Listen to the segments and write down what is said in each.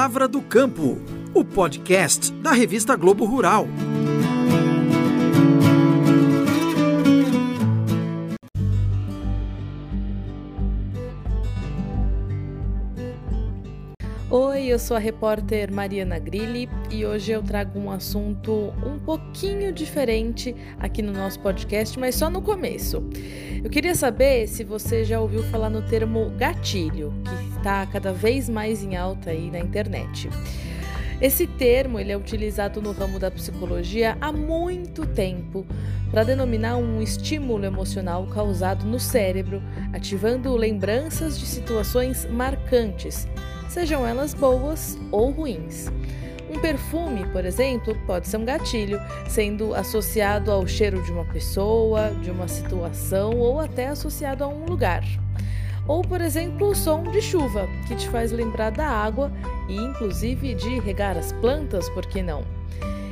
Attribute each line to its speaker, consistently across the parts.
Speaker 1: Palavra do Campo, o podcast da revista Globo Rural.
Speaker 2: Eu sou a repórter Mariana Grilli e hoje eu trago um assunto um pouquinho diferente aqui no nosso podcast, mas só no começo. Eu queria saber se você já ouviu falar no termo gatilho, que está cada vez mais em alta aí na internet. Esse termo ele é utilizado no ramo da psicologia há muito tempo para denominar um estímulo emocional causado no cérebro, ativando lembranças de situações marcantes sejam elas boas ou ruins. Um perfume, por exemplo, pode ser um gatilho, sendo associado ao cheiro de uma pessoa, de uma situação ou até associado a um lugar. Ou, por exemplo, o som de chuva, que te faz lembrar da água e inclusive de regar as plantas, por que não?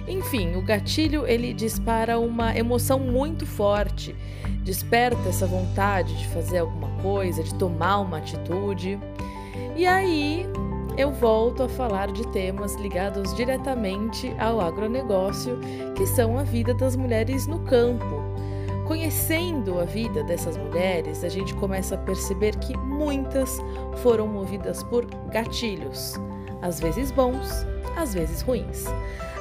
Speaker 2: Enfim, o gatilho ele dispara uma emoção muito forte, desperta essa vontade de fazer alguma coisa, de tomar uma atitude. E aí eu volto a falar de temas ligados diretamente ao agronegócio, que são a vida das mulheres no campo. Conhecendo a vida dessas mulheres, a gente começa a perceber que muitas foram movidas por gatilhos, às vezes bons, às vezes ruins.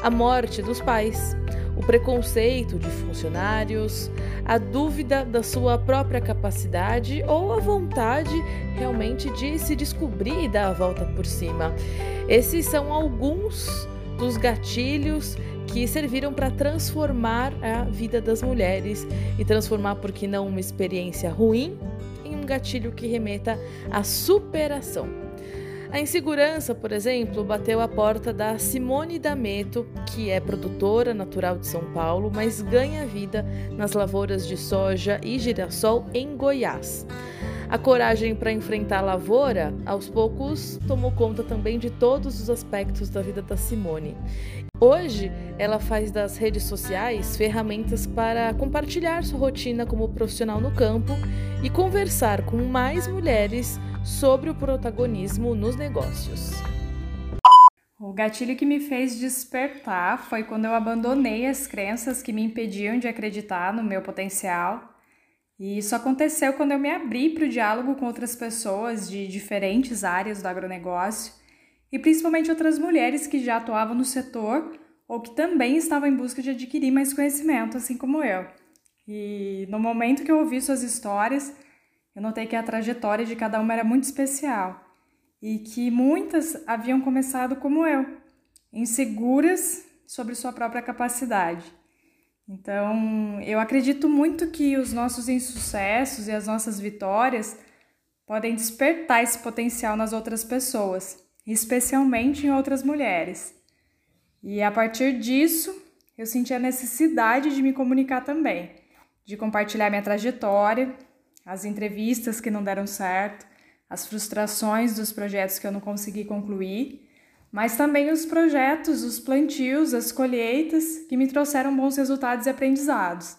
Speaker 2: A morte dos pais, o preconceito de funcionários, a dúvida da sua própria capacidade ou a vontade realmente de se descobrir e dar a volta por cima. Esses são alguns dos gatilhos que serviram para transformar a vida das mulheres e transformar, por que não, uma experiência ruim em um gatilho que remeta à superação. A insegurança, por exemplo, bateu a porta da Simone D'Ameto, que é produtora natural de São Paulo, mas ganha vida nas lavouras de soja e girassol em Goiás. A coragem para enfrentar a lavoura, aos poucos, tomou conta também de todos os aspectos da vida da Simone. Hoje, ela faz das redes sociais ferramentas para compartilhar sua rotina como profissional no campo e conversar com mais mulheres sobre o protagonismo nos negócios.
Speaker 3: O gatilho que me fez despertar foi quando eu abandonei as crenças que me impediam de acreditar no meu potencial. E isso aconteceu quando eu me abri para o diálogo com outras pessoas de diferentes áreas do agronegócio e principalmente outras mulheres que já atuavam no setor ou que também estavam em busca de adquirir mais conhecimento, assim como eu. E no momento que eu ouvi suas histórias, eu notei que a trajetória de cada uma era muito especial e que muitas haviam começado como eu, inseguras sobre sua própria capacidade. Então, eu acredito muito que os nossos insucessos e as nossas vitórias podem despertar esse potencial nas outras pessoas, especialmente em outras mulheres. E a partir disso, eu senti a necessidade de me comunicar também, de compartilhar minha trajetória as entrevistas que não deram certo, as frustrações dos projetos que eu não consegui concluir, mas também os projetos, os plantios, as colheitas que me trouxeram bons resultados e aprendizados.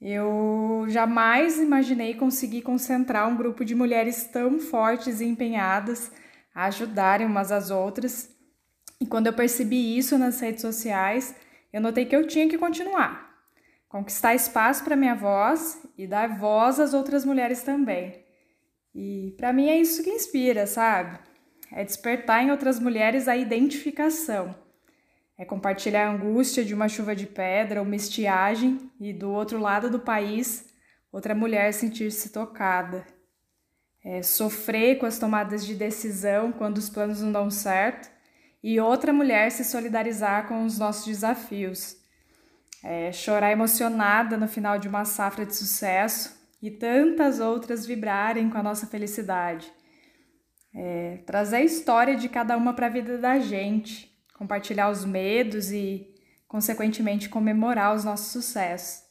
Speaker 3: Eu jamais imaginei conseguir concentrar um grupo de mulheres tão fortes e empenhadas a ajudarem umas às outras. E quando eu percebi isso nas redes sociais, eu notei que eu tinha que continuar conquistar espaço para minha voz e dar voz às outras mulheres também. E para mim é isso que inspira, sabe? É despertar em outras mulheres a identificação. É compartilhar a angústia de uma chuva de pedra, uma estiagem e do outro lado do país outra mulher sentir-se tocada. É sofrer com as tomadas de decisão quando os planos não dão certo e outra mulher se solidarizar com os nossos desafios é, chorar emocionada no final de uma safra de sucesso e tantas outras vibrarem com a nossa felicidade. É, trazer a história de cada uma para a vida da gente, compartilhar os medos e, consequentemente, comemorar os nossos sucessos.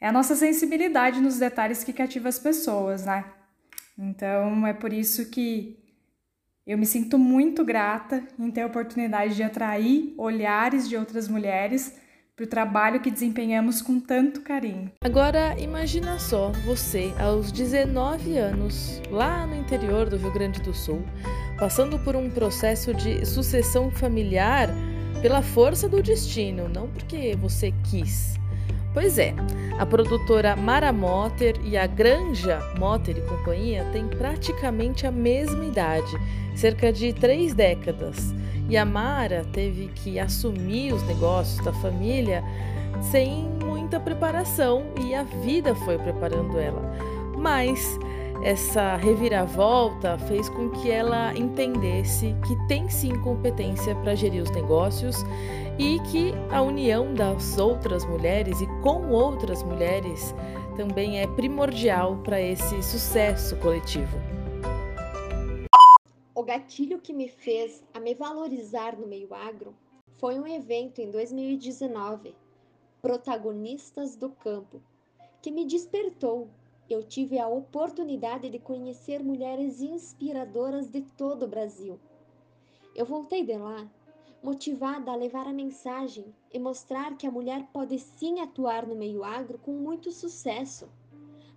Speaker 3: É a nossa sensibilidade nos detalhes que cativa as pessoas, né? Então é por isso que eu me sinto muito grata em ter a oportunidade de atrair olhares de outras mulheres para o trabalho que desempenhamos com tanto carinho.
Speaker 2: Agora imagina só você aos 19 anos, lá no interior do Rio Grande do Sul, passando por um processo de sucessão familiar pela força do destino, não porque você quis. Pois é, a produtora Mara Motter e a Granja Motter e Companhia têm praticamente a mesma idade, cerca de três décadas. E a Mara teve que assumir os negócios da família sem muita preparação e a vida foi preparando ela. Mas essa reviravolta fez com que ela entendesse que tem sim competência para gerir os negócios e que a união das outras mulheres e com outras mulheres também é primordial para esse sucesso coletivo.
Speaker 4: O gatilho que me fez a me valorizar no meio agro foi um evento em 2019, Protagonistas do Campo, que me despertou eu tive a oportunidade de conhecer mulheres inspiradoras de todo o Brasil. Eu voltei de lá motivada a levar a mensagem e mostrar que a mulher pode sim atuar no meio agro com muito sucesso,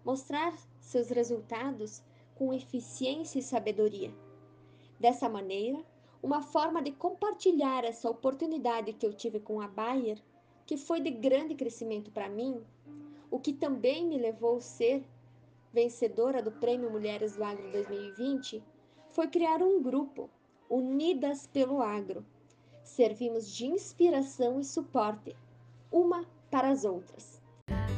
Speaker 4: mostrar seus resultados com eficiência e sabedoria. Dessa maneira, uma forma de compartilhar essa oportunidade que eu tive com a Bayer, que foi de grande crescimento para mim, o que também me levou a ser vencedora do Prêmio Mulheres do Agro 2020, foi criar um grupo, Unidas pelo Agro. Servimos de inspiração e suporte, uma para as outras.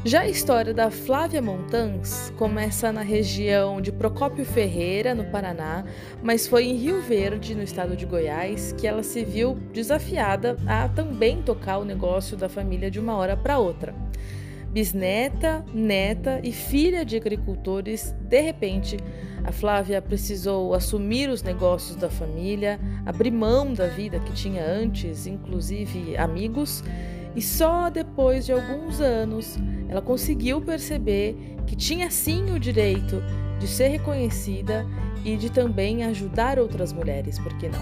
Speaker 2: Já a história da Flávia Montans começa na região de Procópio Ferreira, no Paraná, mas foi em Rio Verde, no estado de Goiás, que ela se viu desafiada a também tocar o negócio da família de uma hora para outra bisneta, neta e filha de agricultores, de repente, a Flávia precisou assumir os negócios da família, abrir mão da vida que tinha antes, inclusive amigos, e só depois de alguns anos ela conseguiu perceber que tinha sim o direito de ser reconhecida e de também ajudar outras mulheres, por que não?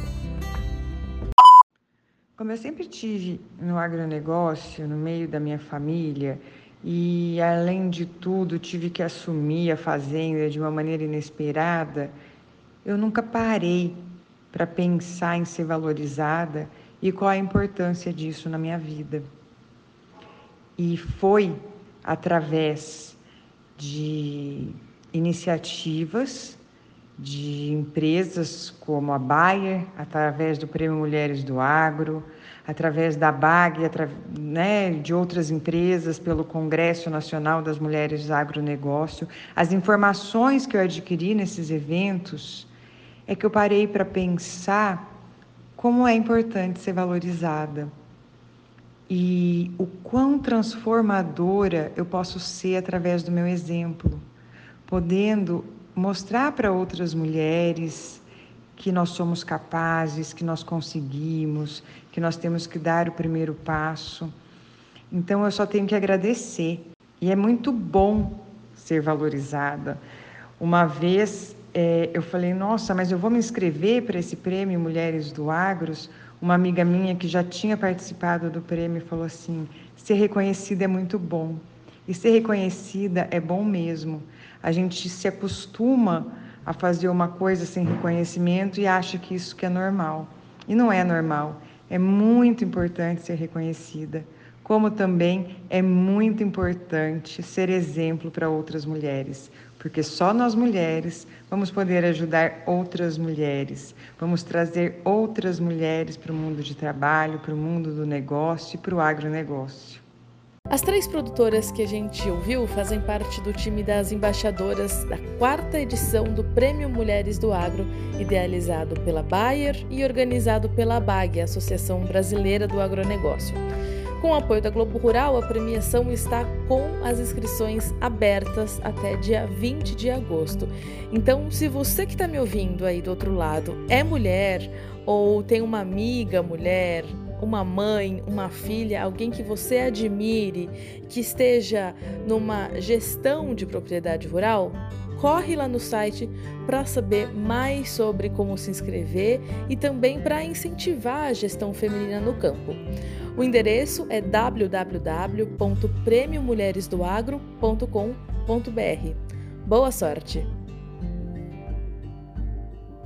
Speaker 5: Como eu sempre tive no agronegócio, no meio da minha família, e além de tudo tive que assumir a fazenda de uma maneira inesperada, eu nunca parei para pensar em ser valorizada e qual a importância disso na minha vida. E foi através de iniciativas de empresas como a Bayer, através do Prêmio Mulheres do Agro, através da BAG, né, de outras empresas, pelo Congresso Nacional das Mulheres do Agronegócio, as informações que eu adquiri nesses eventos, é que eu parei para pensar como é importante ser valorizada e o quão transformadora eu posso ser através do meu exemplo, podendo mostrar para outras mulheres que nós somos capazes, que nós conseguimos, que nós temos que dar o primeiro passo. Então eu só tenho que agradecer. E é muito bom ser valorizada. Uma vez é, eu falei, nossa, mas eu vou me inscrever para esse prêmio Mulheres do Agros. Uma amiga minha que já tinha participado do prêmio falou assim: ser reconhecida é muito bom. E ser reconhecida é bom mesmo. A gente se acostuma a fazer uma coisa sem reconhecimento e acha que isso que é normal. E não é normal. É muito importante ser reconhecida, como também é muito importante ser exemplo para outras mulheres, porque só nós mulheres vamos poder ajudar outras mulheres, vamos trazer outras mulheres para o mundo de trabalho, para o mundo do negócio e para o agronegócio.
Speaker 2: As três produtoras que a gente ouviu fazem parte do time das embaixadoras da quarta edição do Prêmio Mulheres do Agro, idealizado pela Bayer e organizado pela ABAG, Associação Brasileira do Agronegócio. Com o apoio da Globo Rural, a premiação está com as inscrições abertas até dia 20 de agosto. Então, se você que está me ouvindo aí do outro lado é mulher ou tem uma amiga mulher, uma mãe, uma filha, alguém que você admire, que esteja numa gestão de propriedade rural, corre lá no site para saber mais sobre como se inscrever e também para incentivar a gestão feminina no campo. O endereço é www.premiomulheresdoagro.com.br. Boa sorte!